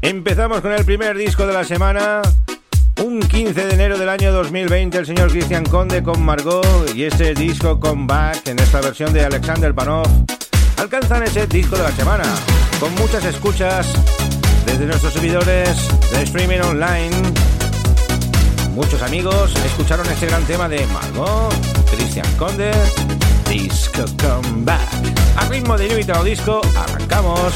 Empezamos con el primer disco de la semana. Un 15 de enero del año 2020, el señor Cristian Conde con Margot y ese disco Comeback en esta versión de Alexander Panov alcanzan ese disco de la semana con muchas escuchas desde nuestros servidores de streaming online. Muchos amigos escucharon este gran tema de Margot, Cristian Conde, Disco Comeback. A ritmo de New Disco, arrancamos.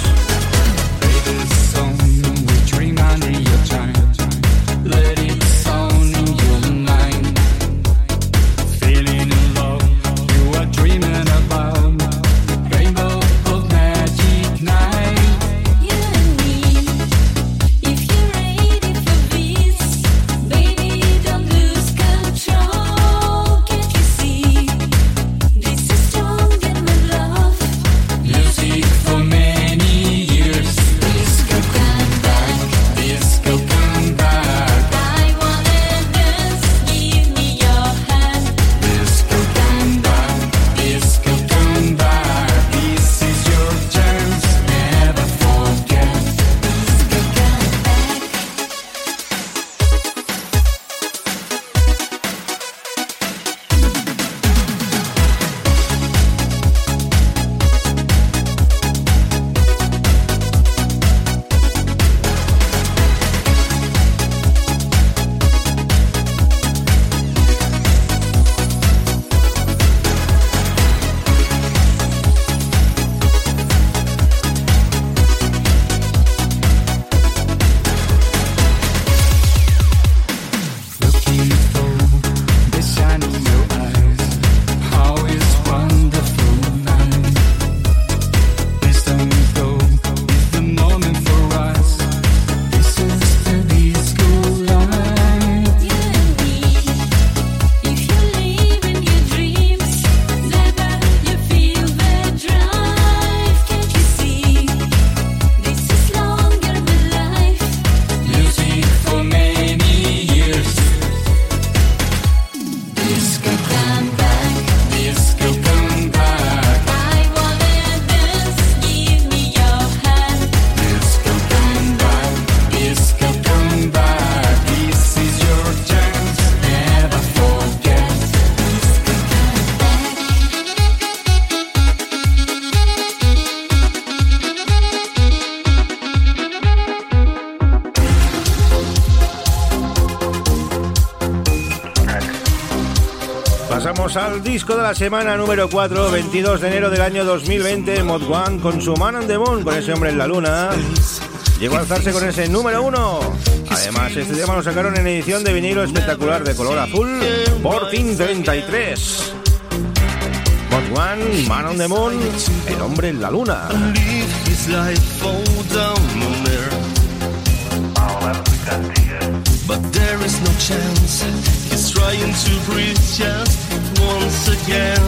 Disco de la semana número 4, 22 de enero del año 2020, Mod One con su Man on the Moon, con ese hombre en la luna. Llegó a alzarse con ese número 1. Además, este tema lo sacaron en edición de vinilo espectacular de color azul por fin 33. Mod One, Man on the Moon, el hombre en la luna. But there is no chance. He's trying to breathe just once again.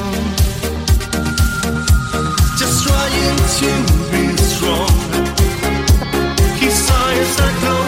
Just trying to be strong. His eyes are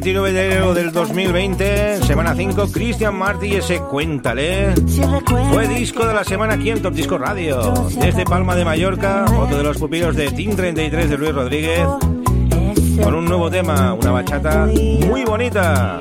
29 de enero del 2020, semana 5, Cristian Martí y ese Cuéntale. Fue disco de la semana aquí en Top Disco Radio. Desde Palma de Mallorca, otro de los pupilos de Team 33 de Luis Rodríguez. Con un nuevo tema, una bachata muy bonita.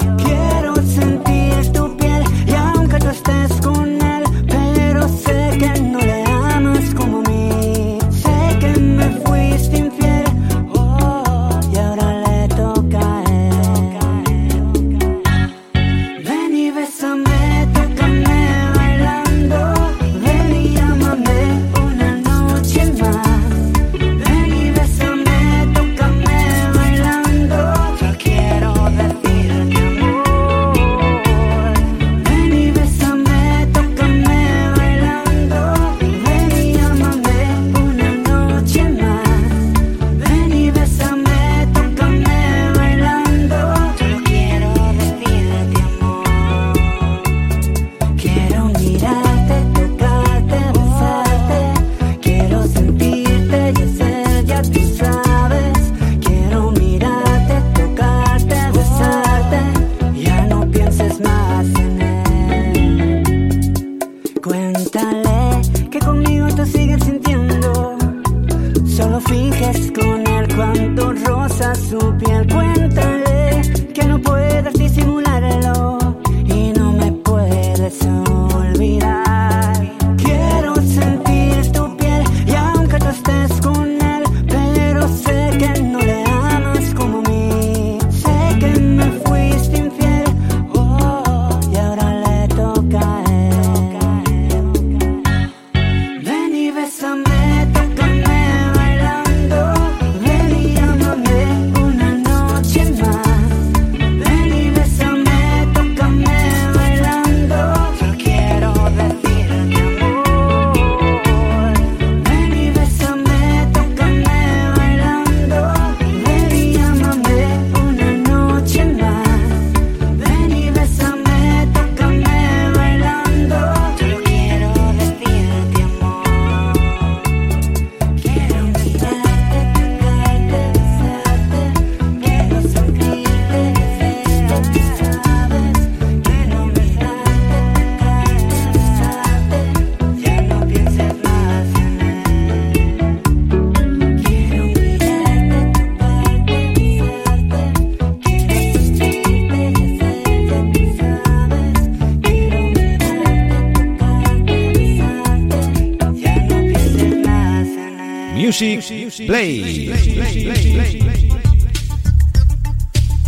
Play.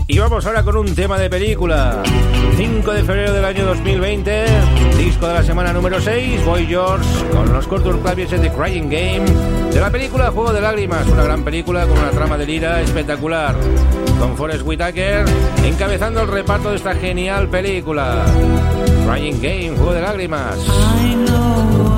Y vamos ahora con un tema de película. 5 de febrero del año 2020, disco de la semana número 6, Boy George, con los cortos clavieses de Crying Game, de la película Juego de Lágrimas, una gran película con una trama de lira espectacular, con Forrest Whitaker encabezando el reparto de esta genial película. Crying Game, Juego de Lágrimas. I know.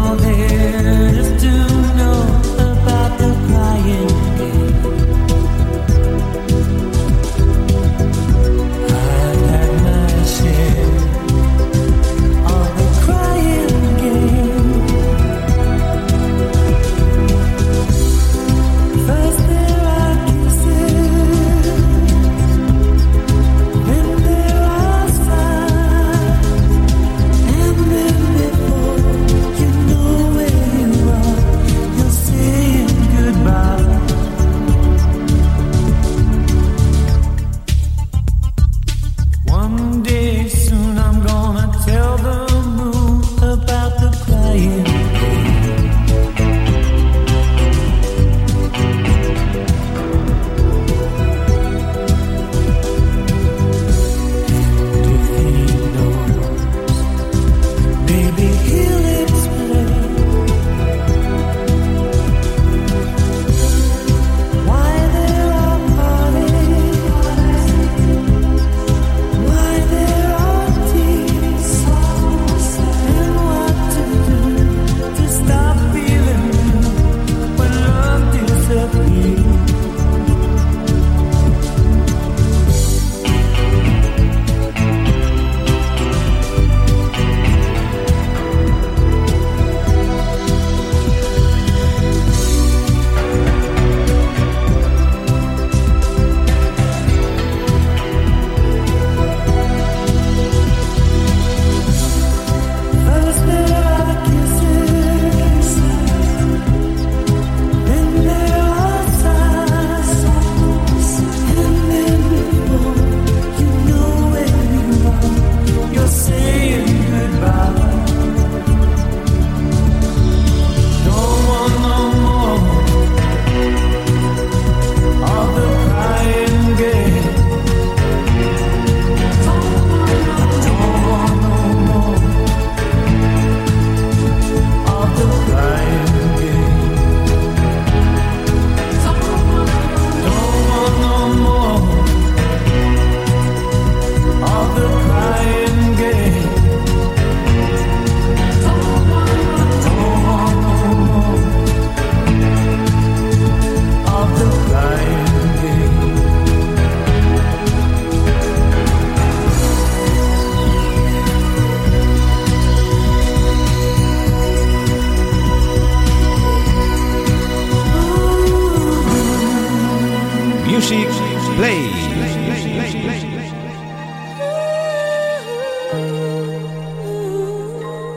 Music Play.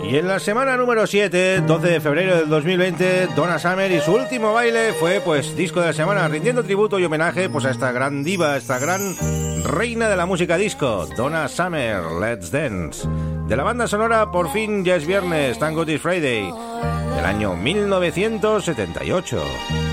Y en la semana número 7, 12 de febrero del 2020, Donna Summer y su último baile fue pues disco de la semana, rindiendo tributo y homenaje pues a esta gran diva, a esta gran reina de la música disco, Donna Summer, Let's Dance. De la banda sonora Por fin ya es viernes, Tango This Friday, del año 1978.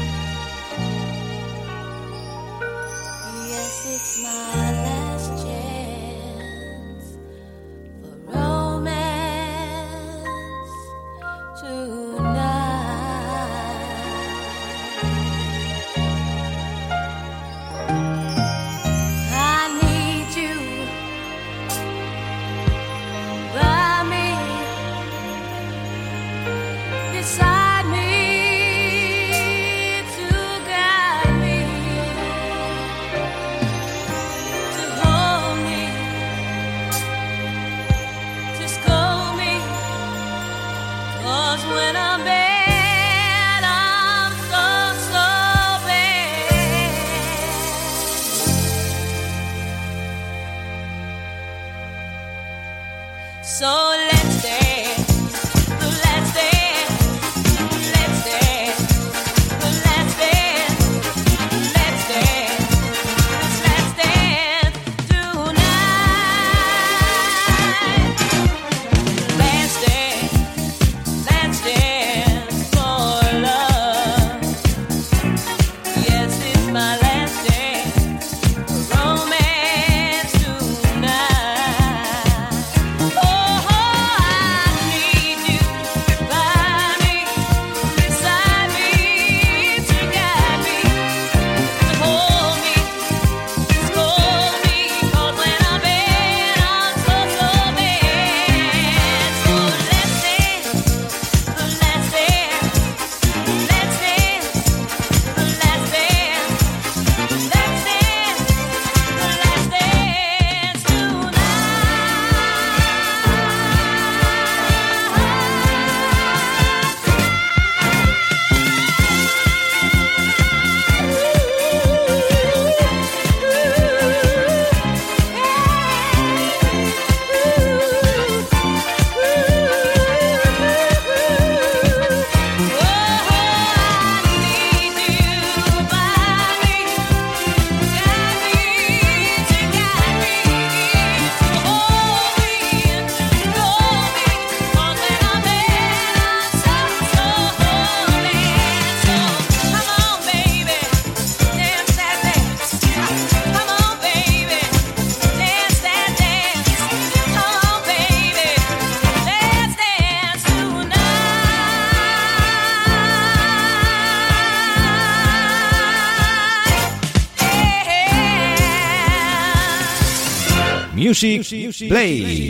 Music Play.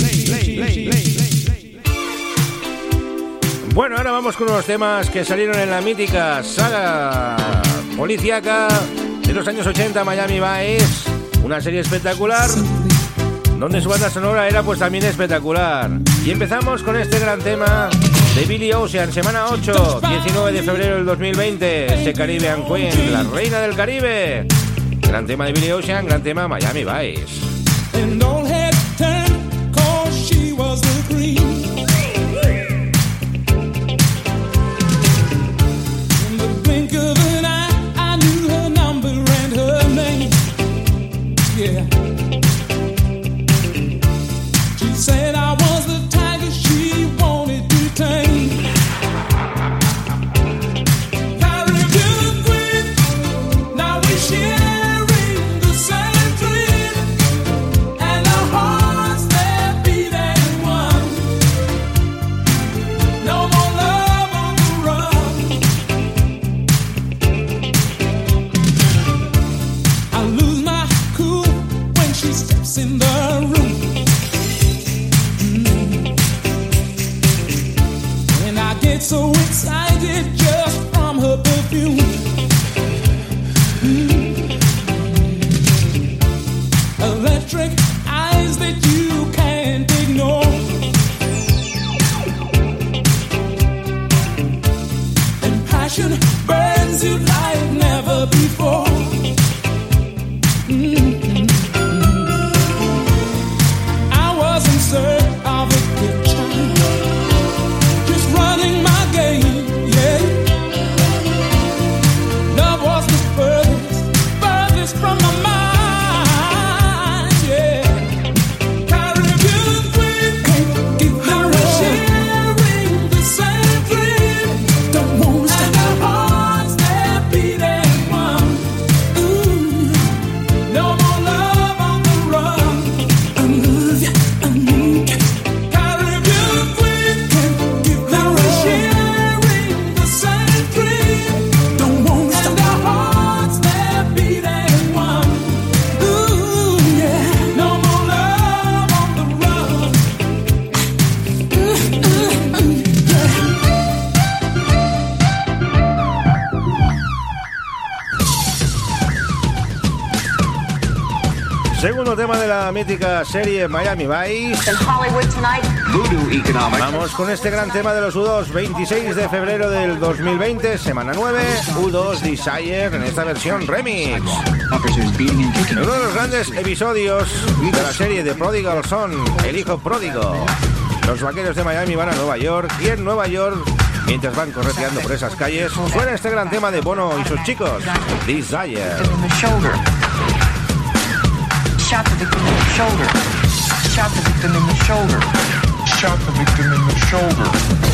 Bueno, ahora vamos con unos temas que salieron en la mítica saga policíaca de los años 80, Miami Vice, una serie espectacular donde su banda sonora era pues también espectacular. Y empezamos con este gran tema de Billy Ocean, semana 8, 19 de febrero del 2020, este Caribbean Queen, la reina del Caribe. Gran tema de Billy Ocean, gran tema Miami Vice. free. Mítica serie Miami Vice. Vamos con este gran tema de los U2, 26 de febrero del 2020, semana 9, U2 Desire en esta versión remix. Uno de los grandes episodios de la serie de Prodigal Son, El Hijo Pródigo. Los vaqueros de Miami van a Nueva York y en Nueva York, mientras van correteando por esas calles, suena este gran tema de Bono y sus chicos, Desire. Shoulder. Shot the victim in the shoulder. shot the victim in the shoulder.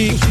You.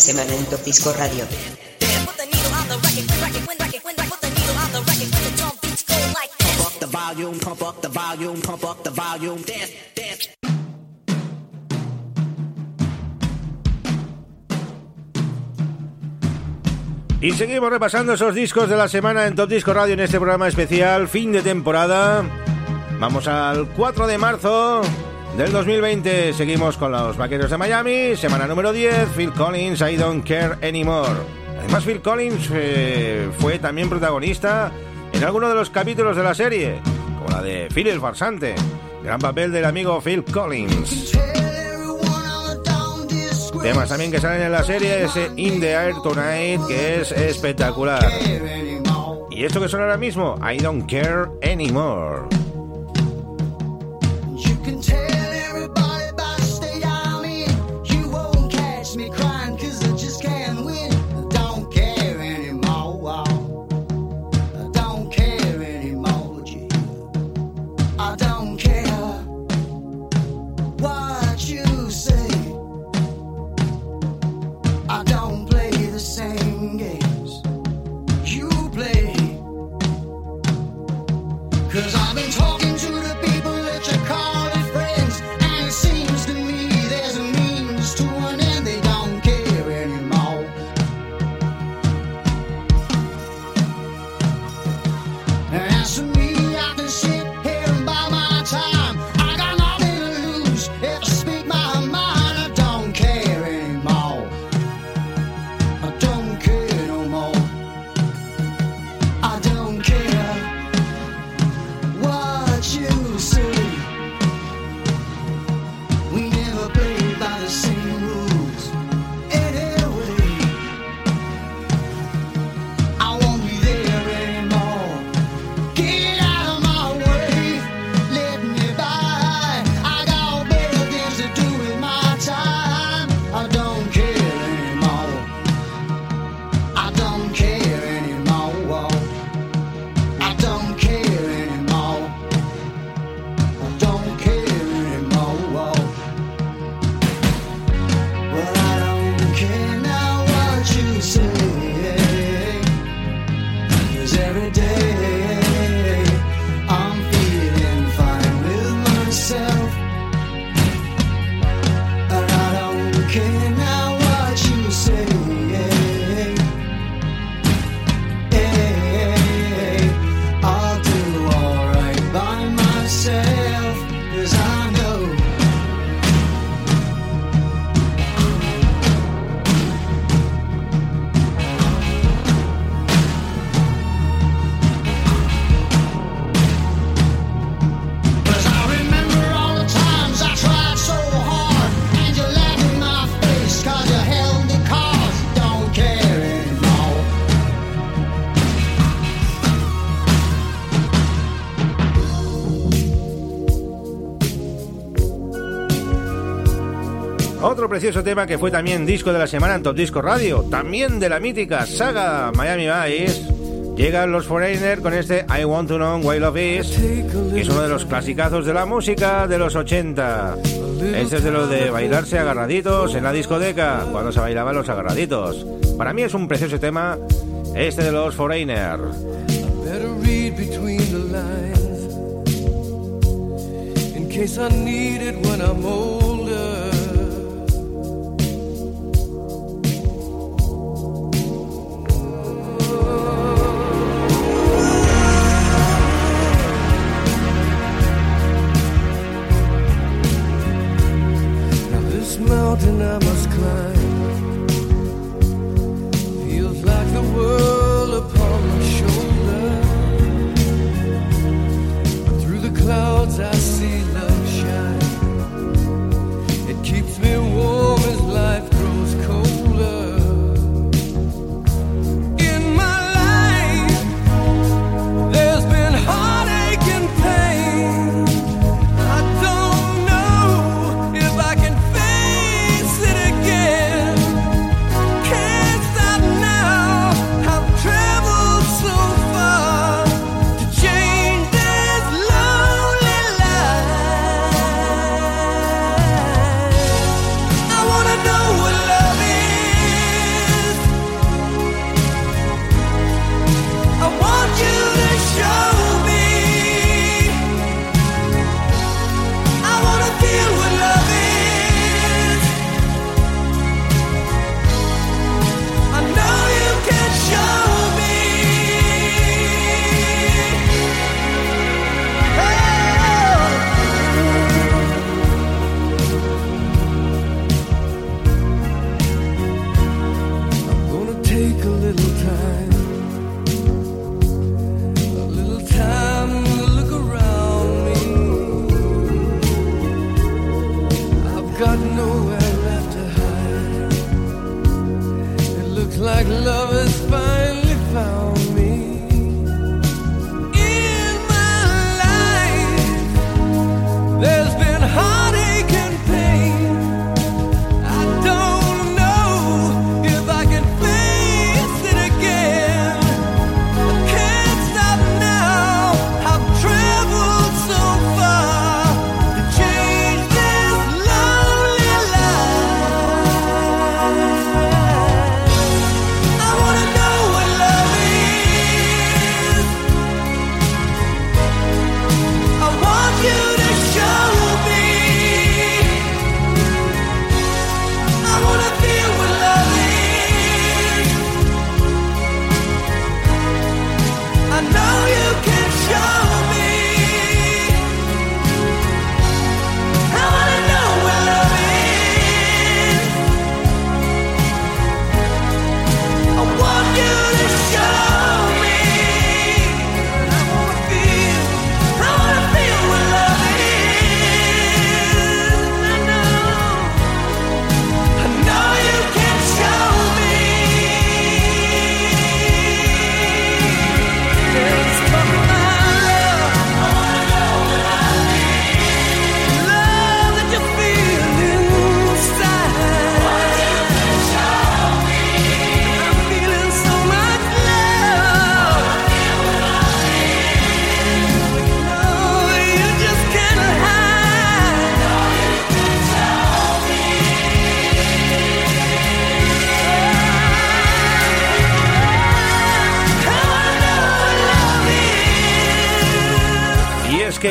Semana en Top Disco Radio. Y seguimos repasando esos discos de la semana en Top Disco Radio en este programa especial, fin de temporada. Vamos al 4 de marzo del 2020. Seguimos con los Vaqueros de Miami, semana número 10, Phil Collins, I Don't Care Anymore. Además, Phil Collins eh, fue también protagonista en alguno de los capítulos de la serie, como la de Phil el Farsante. Gran papel del amigo Phil Collins. Temas también que salen en la serie es In the Air Tonight, que es espectacular. Y esto que suena ahora mismo, I Don't Care Anymore. Otro precioso tema que fue también disco de la semana en Top Disco Radio, también de la mítica saga Miami Vice. Llegan los Foreigner con este I Want to Know Why Love Is, que es uno de los clasicazos de la música de los 80. Este es de lo de bailarse agarraditos en la discoteca, cuando se bailaban los agarraditos. Para mí es un precioso tema, este de los Foreigner. In case I need it when I'm older.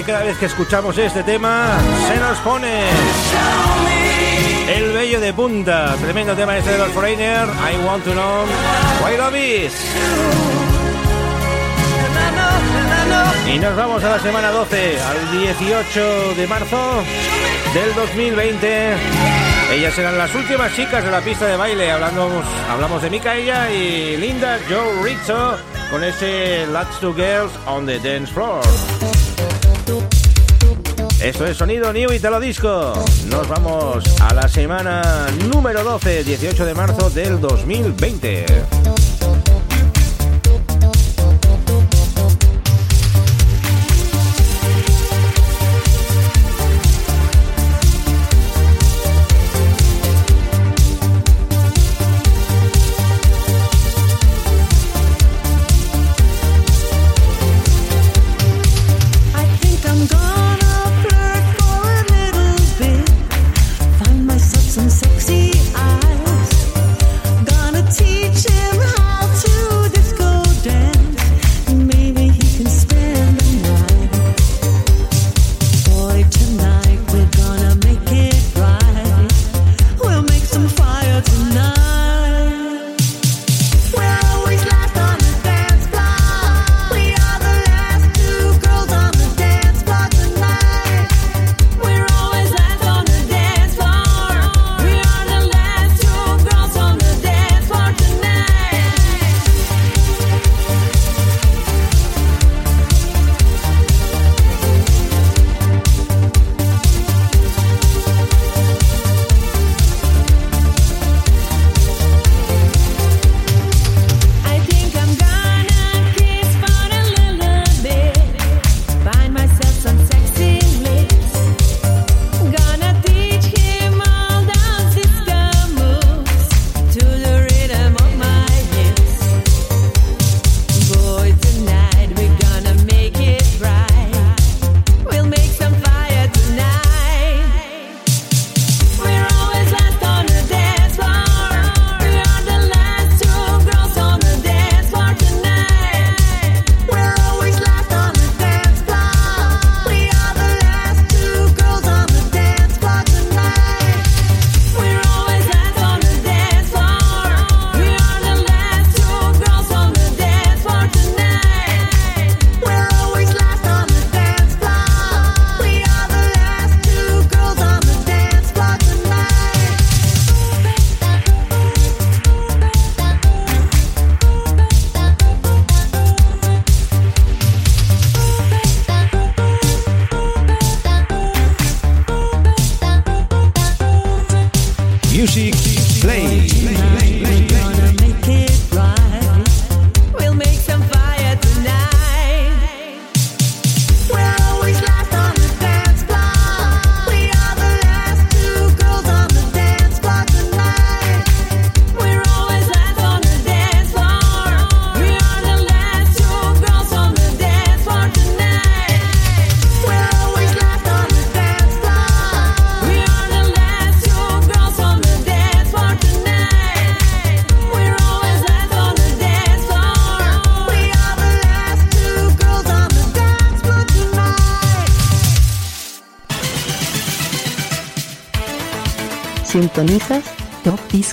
Cada vez que escuchamos este tema, se nos pone el vello de punta. Tremendo tema este de los Foreigner. I want to know why love is. Y nos vamos a la semana 12, al 18 de marzo del 2020. Ellas eran las últimas chicas de la pista de baile. Hablamos, hablamos de Micaela y Linda Joe Rizzo con ese Let's Two Girls on the Dance Floor. Esto es Sonido New Italo Disco. Nos vamos a la semana número 12, 18 de marzo del 2020.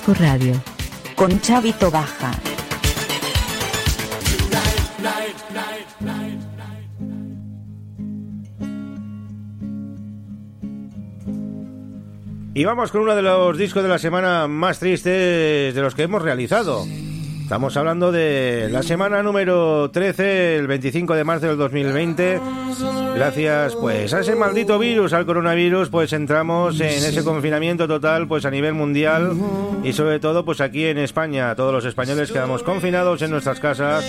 Disco Radio. Con Chavito Baja. Y vamos con uno de los discos de la semana más tristes de los que hemos realizado. Estamos hablando de la semana número 13, el 25 de marzo del 2020. Gracias pues a ese maldito virus, al coronavirus, pues entramos en ese confinamiento total pues a nivel mundial y sobre todo pues aquí en España. Todos los españoles quedamos confinados en nuestras casas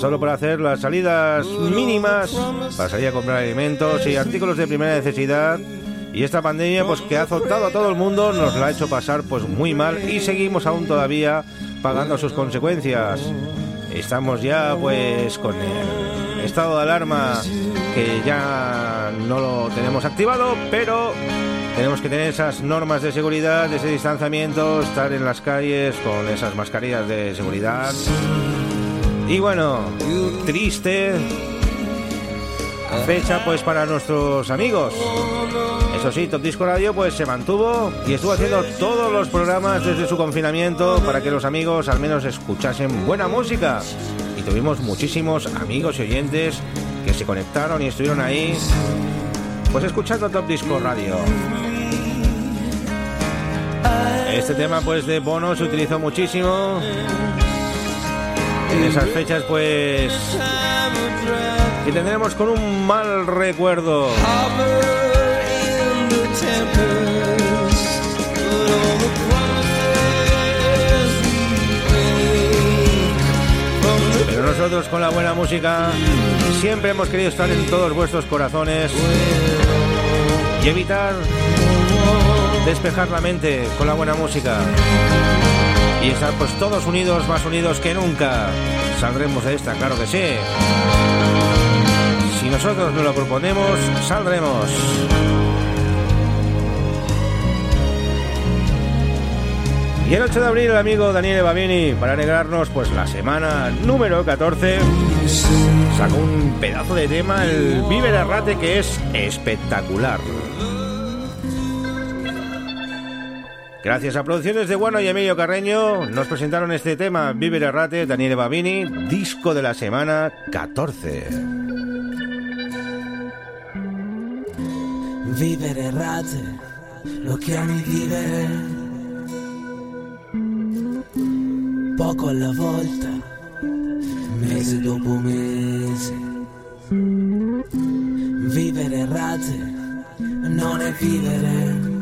solo para hacer las salidas mínimas, para salir a comprar alimentos y artículos de primera necesidad. Y esta pandemia, pues que ha azotado a todo el mundo, nos la ha hecho pasar pues muy mal y seguimos aún todavía pagando sus consecuencias. Estamos ya pues con el estado de alarma que ya no lo tenemos activado, pero tenemos que tener esas normas de seguridad, ese distanciamiento, estar en las calles con esas mascarillas de seguridad. Y bueno, triste fecha pues para nuestros amigos. Eso sí, Top Disco Radio pues se mantuvo y estuvo haciendo todos los programas desde su confinamiento para que los amigos al menos escuchasen buena música. Y tuvimos muchísimos amigos y oyentes que se conectaron y estuvieron ahí pues escuchando Top Disco Radio. Este tema pues de Bono se utilizó muchísimo. En esas fechas pues y tendremos con un mal recuerdo. Pero nosotros con la buena música siempre hemos querido estar en todos vuestros corazones y evitar despejar la mente con la buena música y estar pues todos unidos, más unidos que nunca. Saldremos de esta, claro que sí. Si nosotros nos lo proponemos, saldremos. Y el 8 de abril el amigo Daniele Babini, para alegrarnos pues la semana número 14, sacó un pedazo de tema, el Vive Errate, que es espectacular. Gracias a Producciones de Guano y Emilio Carreño, nos presentaron este tema, Vive Errate, Daniele Babini, disco de la semana 14. Vivere errate, lo chiami vivere. Poco alla volta, mese dopo mese. Vivere errate, non è vivere.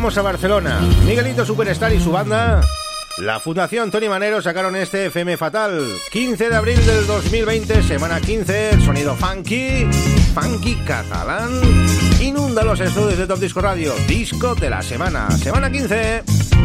vamos a Barcelona. Miguelito Superstar y su banda, la Fundación Tony Manero, sacaron este FM Fatal. 15 de abril del 2020, semana 15, sonido funky, funky catalán. Inunda los estudios de Top Disco Radio, disco de la semana, semana 15.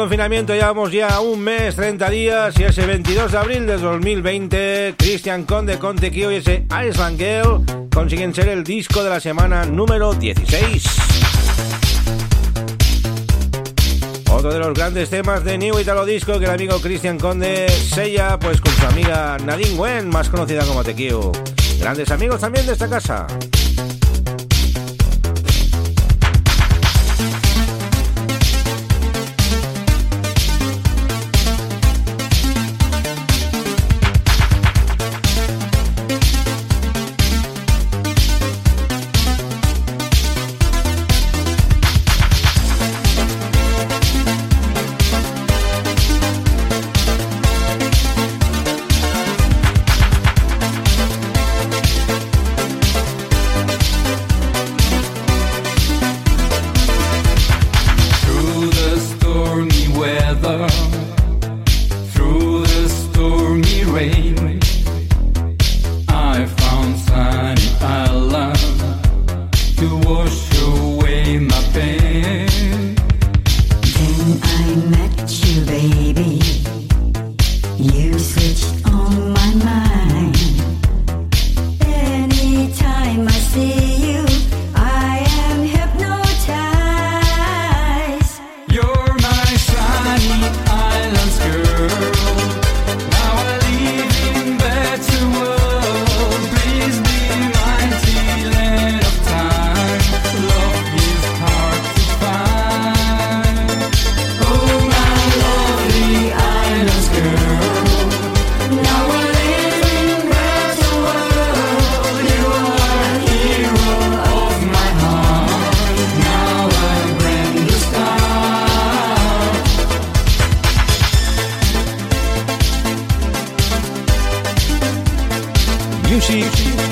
Confinamiento, llevamos ya un mes, 30 días y ese 22 de abril de 2020, Christian Conde con Tequio y ese Iceland Girl consiguen ser el disco de la semana número 16. Otro de los grandes temas de New Italo Disco que el amigo Christian Conde sella pues con su amiga Nadine Wen, más conocida como Tequio. Grandes amigos también de esta casa.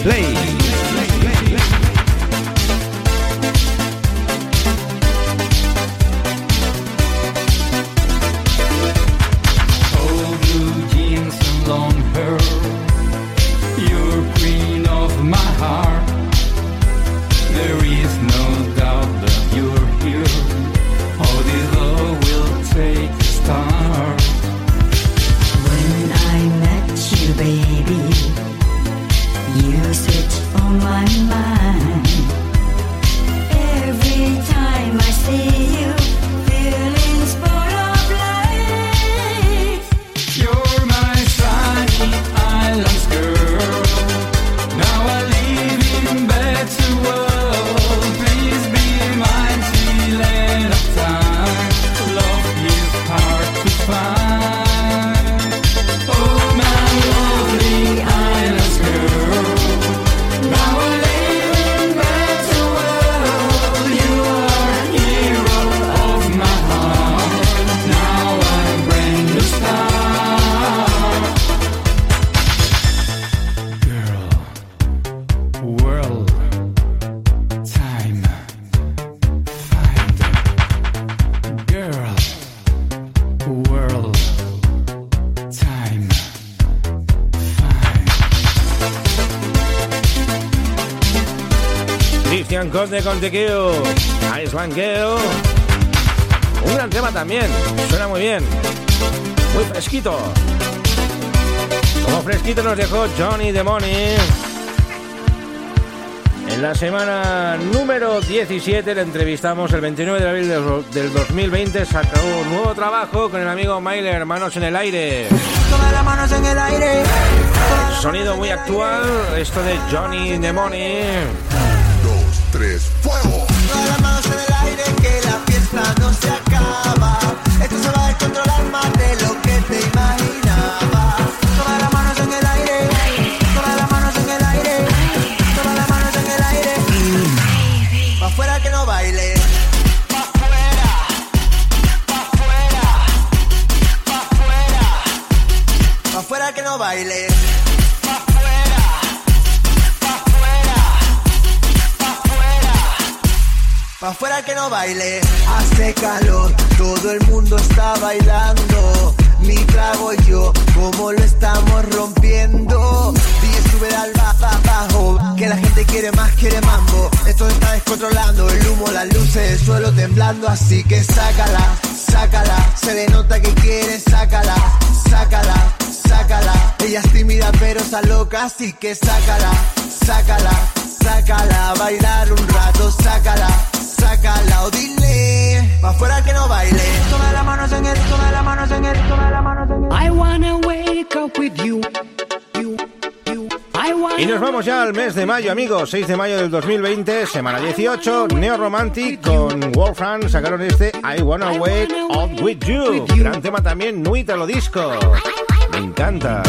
Play. Tequio. Iceland Girl. Un gran tema también. Suena muy bien. Muy fresquito. Como fresquito nos dejó Johnny the Money. En la semana número 17 le entrevistamos el 29 de abril del- del 2020. Sacó un nuevo trabajo con el amigo Myler, Hermanos en el Aire. Todas las manos en el aire. Sonido muy actual, esto de Johnny. Dos, tres, fuego. Todas las manos en el aire que la fiesta no se acaba. Esto se va a descontrolar más de lo que te imaginabas. Todas las manos en el aire. Todas las manos en el aire. Todas las manos en el aire. Pa' afuera que no baile. Pa' afuera. Pa' afuera. Pa' afuera. Pa' afuera que no baile. Pa' afuera que no baile. Hace calor, todo el mundo está bailando. Mi trago y yo, como lo estamos rompiendo. DJ sube al abajo, que la gente quiere más, quiere mambo. Esto se está descontrolando, el humo, las luces, el suelo temblando. Así que sácala, sácala. Se le nota que quiere, sácala, sácala, sácala. Ella es tímida pero está loca, así que sácala, sácala, sácala. Bailar un rato, sácala dile, pa' afuera que no baile. Y nos vamos ya al mes de mayo, amigos. 6 de mayo del 2020, semana 18, Neo Romantic con Warfran sacaron este I Wanna Wake Up With You. Gran tema también, Nuitalo Disco. Me encanta.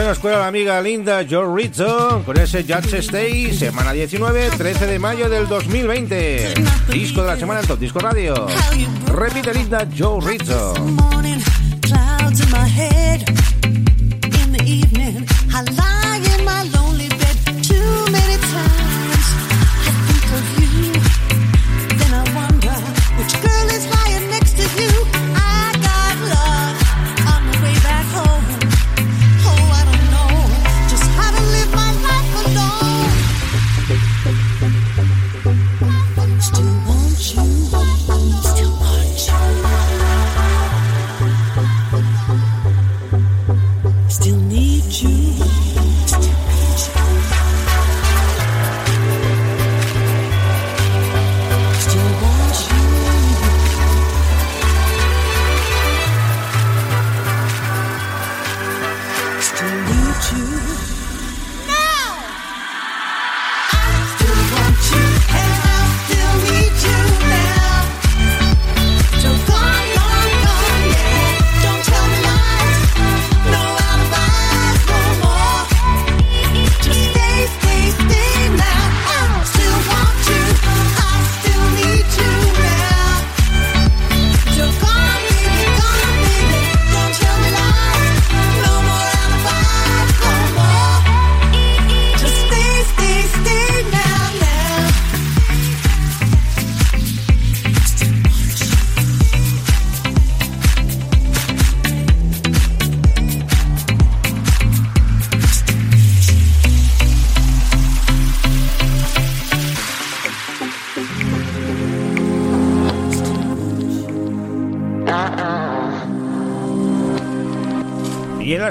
se nos cuela la amiga linda Joe Rizzo con ese Judge Stay, semana 19, 13 de mayo del 2020. Disco de la semana en Top Disco Radio. Repite linda Joe Rizzo.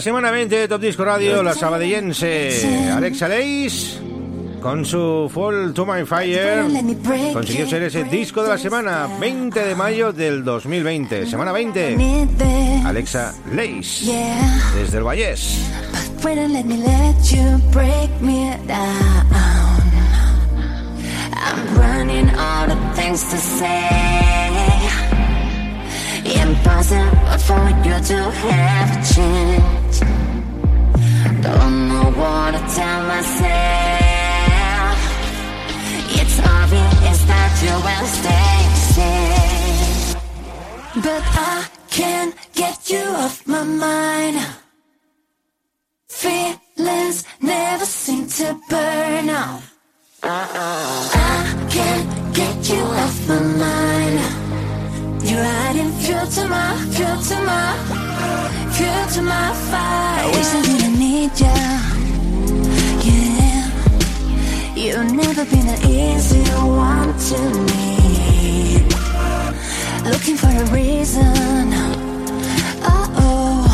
Semana 20 de Top Disco Radio, la sabadellense Alexa Leis, con su Fall to My Fire, consiguió ser ese disco de la semana 20 de mayo del 2020. Semana 20, Alexa Leis, desde el Vallés. To tell myself. It's obvious that you will stay safe. But I can't get you off my mind. Feelings never seem to burn out. I can't get you off my mind. You're adding fuel to my, fuel to my, fuel to my fire. I wish I didn't need ya. Never been an easy one to need. Looking for a reason. Uh oh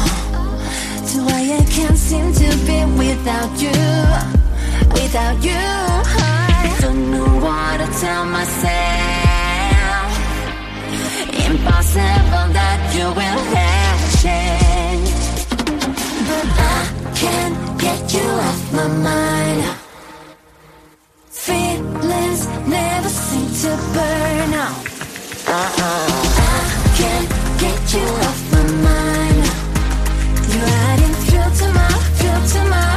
to why I can't seem to be without you, without you. I don't know what to tell myself. Impossible that you will have changed, but I can't get you off my mind. To burn out. I can't get you off my mind. You're adding fuel to my, fuel to my,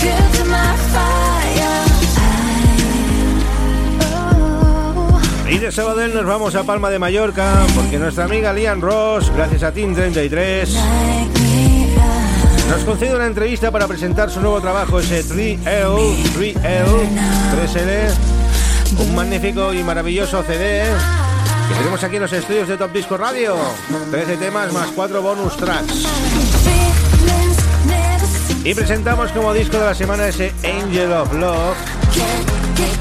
fuel to my fire. Y de Sabadell nos vamos a Palma de Mallorca, porque nuestra amiga Lian Ross, gracias a Team33, nos concede una entrevista para presentar su nuevo trabajo, ese 3L, 3L, 3L, un magnífico y maravilloso CD que tenemos aquí en los estudios de Top Disco Radio. 13 temas más 4 bonus tracks. Y presentamos como disco de la semana ese Angel of Love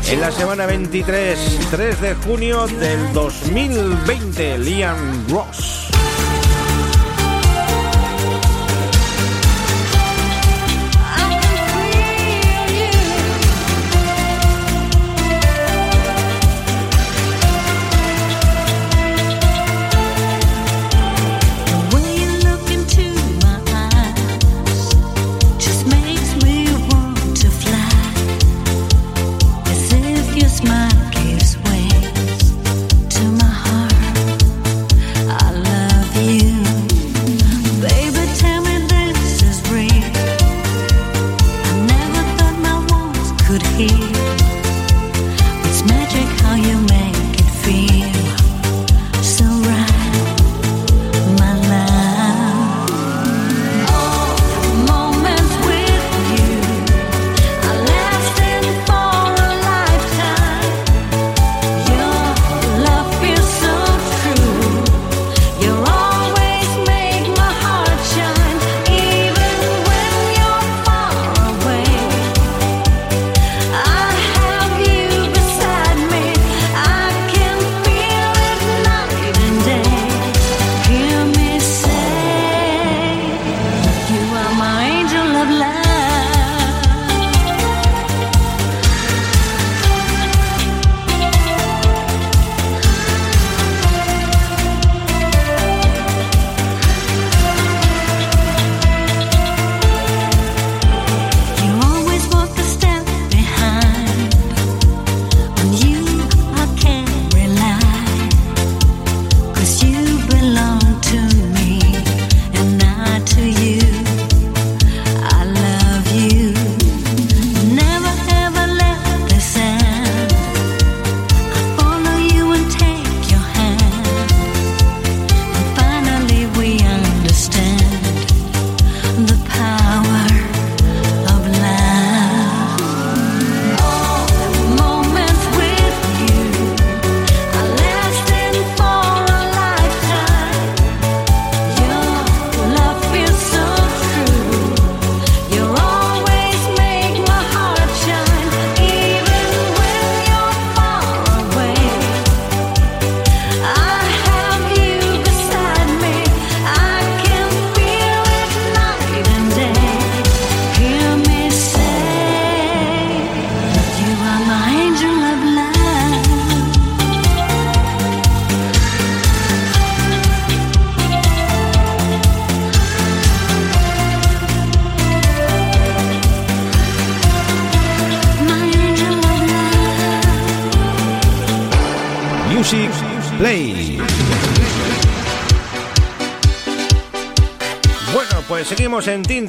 en la semana 23, 3 de junio del 2020, Liam Ross.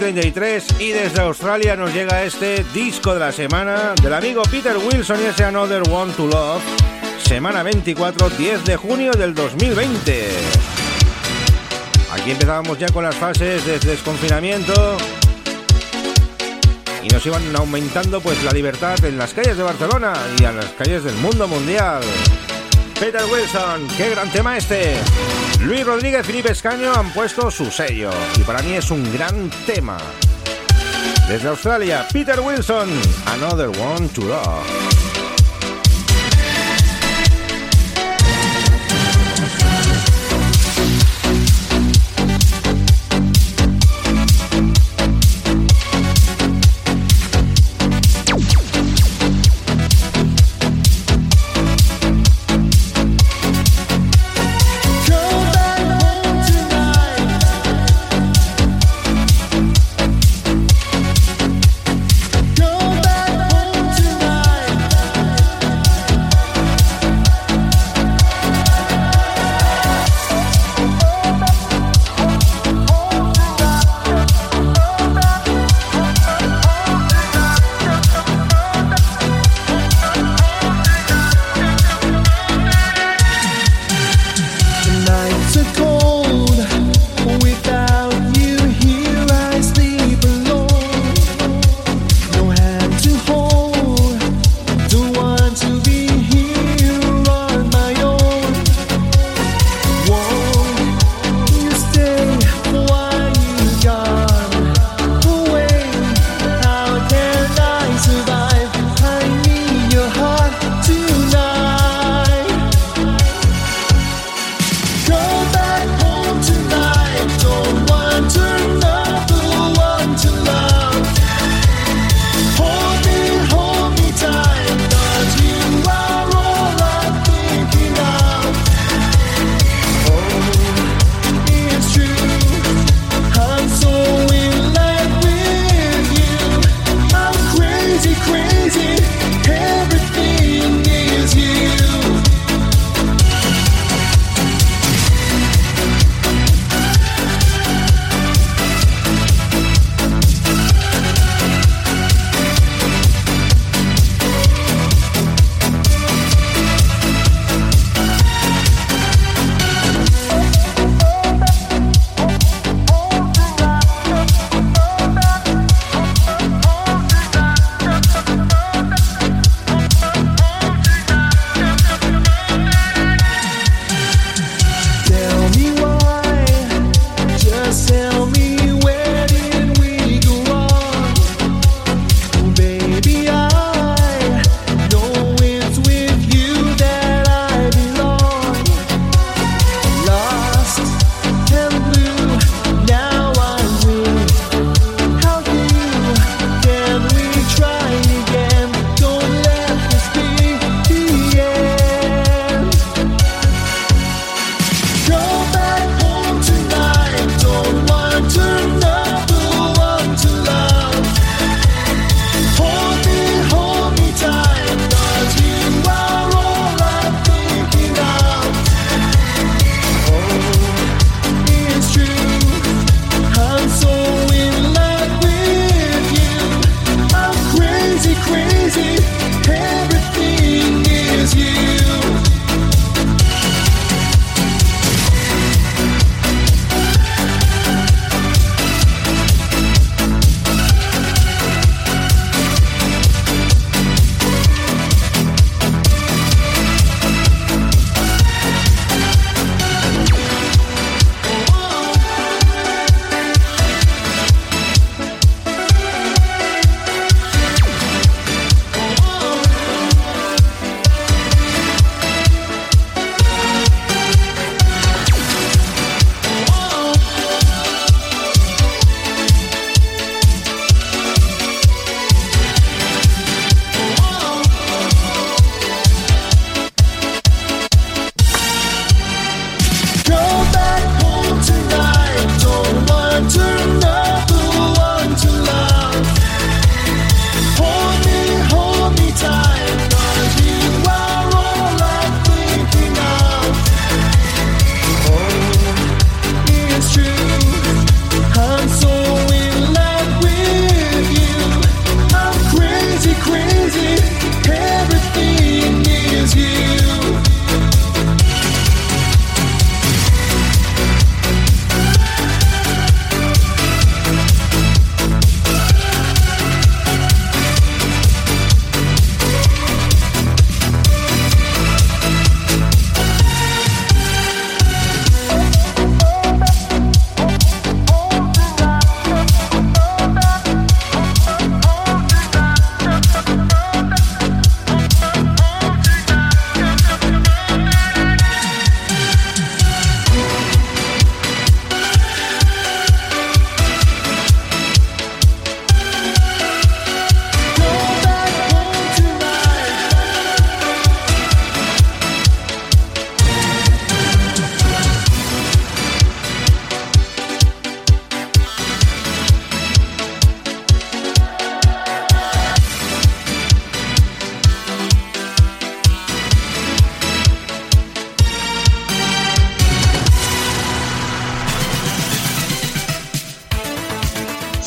33 y desde Australia nos llega este disco de la semana del amigo Peter Wilson y ese Another One to Love. Semana 24, 10 de junio del 2020. Aquí empezábamos ya con las fases de desconfinamiento y nos iban aumentando pues la libertad en las calles de Barcelona y en las calles del mundo mundial. Peter Wilson, qué gran tema este. Luis Rodríguez y Felipe Escaño han puesto su sello y para mí es un gran tema. Desde Australia, Peter Wilson, Another One to Love.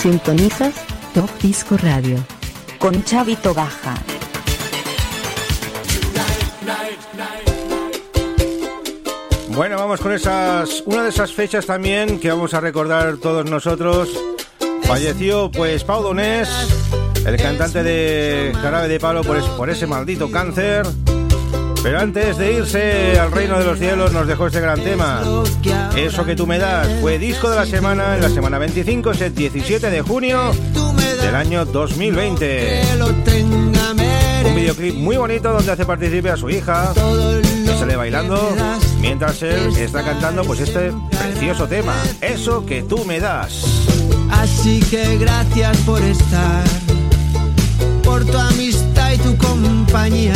Sintonizas Top Disco Radio. Con Chavito Baja. Bueno, vamos con esas. Una de esas fechas también que vamos a recordar todos nosotros. Falleció, pues, Pau Donés, el cantante de Jarabe de Palo, por, es- por ese maldito cáncer. Pero antes de irse al reino de los cielos, nos dejó este gran tema. Eso que tú me das fue disco de la semana en la semana 25, es el 17 de junio del año 2020. Un videoclip muy bonito donde hace participe a su hija, que sale bailando, mientras él está cantando pues este precioso tema, Eso que tú me das. Así que gracias por estar, por tu amistad y tu compañía.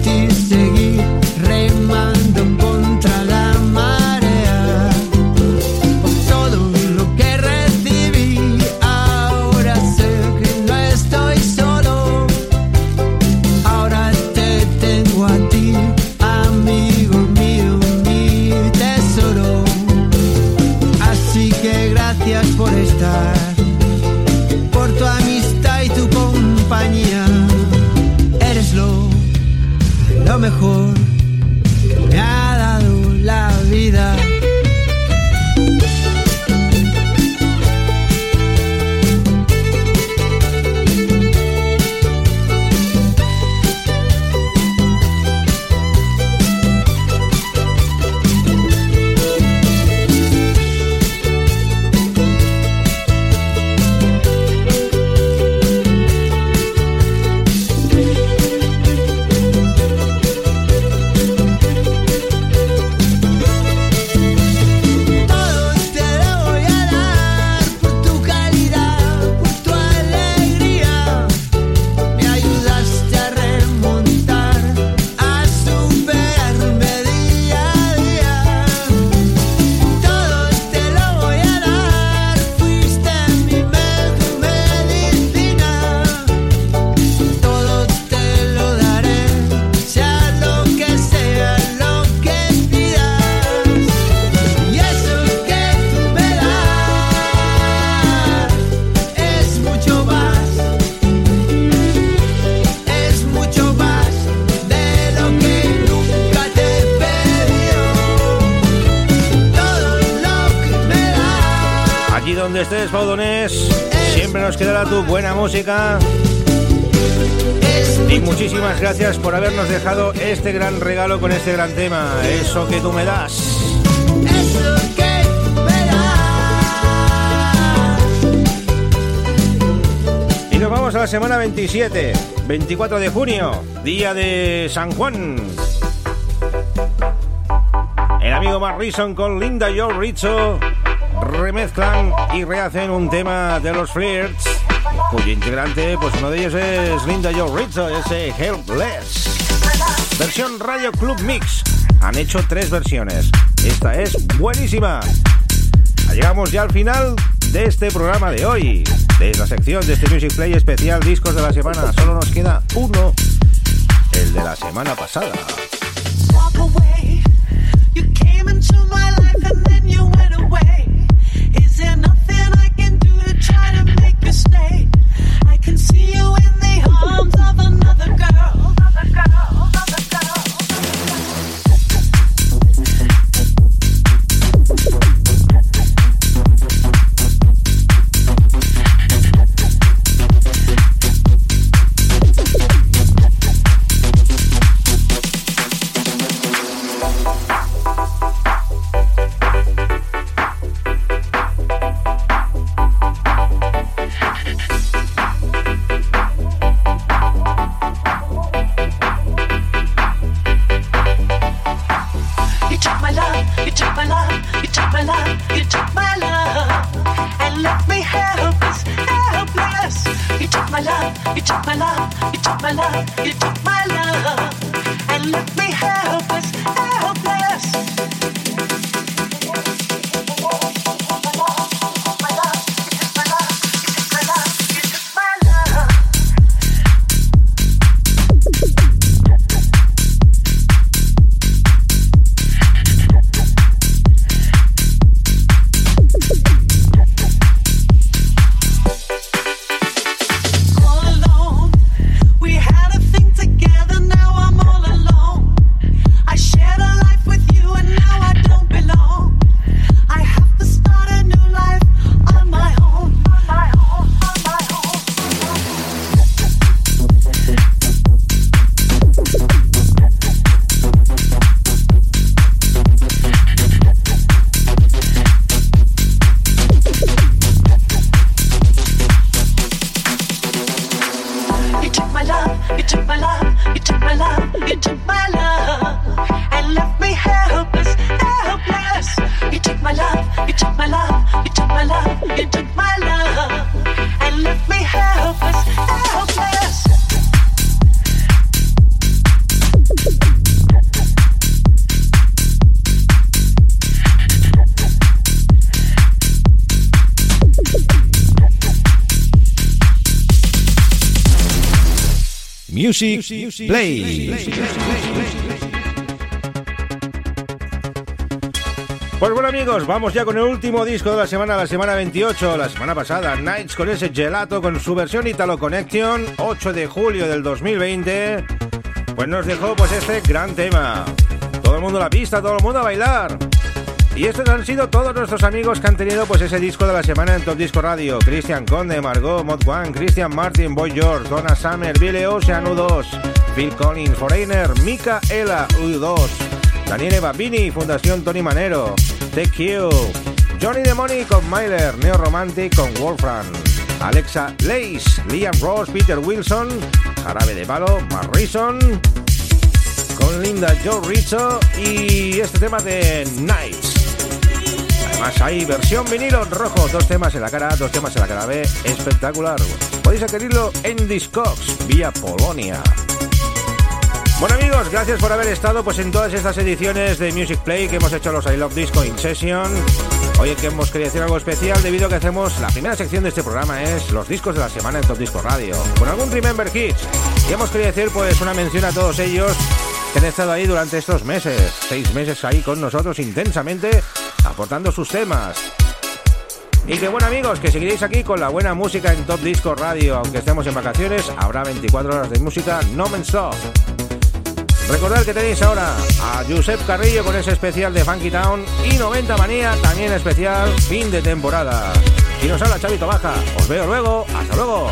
música. Y muchísimas gracias por habernos dejado este gran regalo con este gran tema, Eso que tú me das. Eso que me das. Y nos vamos a la semana 27, 24 de junio, día de San Juan. El amigo Mark Rison con Linda Joe Rizzo remezclan y rehacen un tema de los Flirts, cuyo integrante, pues uno de ellos es Linda Joe Rizzo, ese Helpless. Versión Radio Club Mix. Han hecho tres versiones. Esta es buenísima. Llegamos ya al final de este programa de hoy, de la sección de este Music Play especial Discos de la Semana. Solo nos queda uno, el de la semana pasada. Took my love, you took my love, you took my Music, Play. Pues bueno amigos, vamos ya con el último disco de la semana, la semana 28, la semana pasada, Nights con ese gelato con su versión Italo Connection, 8 de julio del 2020, pues nos dejó pues este gran tema. Todo el mundo a la pista, todo el mundo a bailar. Y estos han sido todos nuestros amigos que han tenido pues ese disco de la semana en Top Disco Radio. Cristian Conde, Margot, Mod One, Christian Martin, Boy George, Donna Summer, Billy Ocean U2, Phil Collins, Foreigner, Mika Ela U2, Daniele Babini, Fundación Tony Manero, TQ, Johnny Demoni con Myler, Neo Romantic con Wolfram, Alexa Lace, Liam Ross, Peter Wilson, Jarabe de Palo, Marrison, con Linda Joe Rizzo y este tema de Nights. Además hay versión vinilo rojo, dos temas en la cara, dos temas en la cara B, espectacular. Podéis adquirirlo en Discogs, vía Polonia. Bueno amigos, gracias por haber estado pues en todas estas ediciones de Music Play que hemos hecho los I Love Disco in Session. Hoy que hemos querido hacer algo especial debido a que hacemos la primera sección de este programa es los discos de la semana en Top Disco Radio. Con algún Remember Hits. Y hemos querido decir pues una mención a todos ellos que han estado ahí durante estos meses. Seis meses ahí con nosotros intensamente aportando sus temas. Y que bueno amigos, que seguiréis aquí con la buena música en Top Disco Radio. Aunque estemos en vacaciones, habrá 24 horas de música no stop. Recordad que tenéis ahora a Josep Carrillo con ese especial de Funky Town y 90 Manía, también especial fin de temporada. Y nos habla Chavito Baja. Os veo luego. Hasta luego.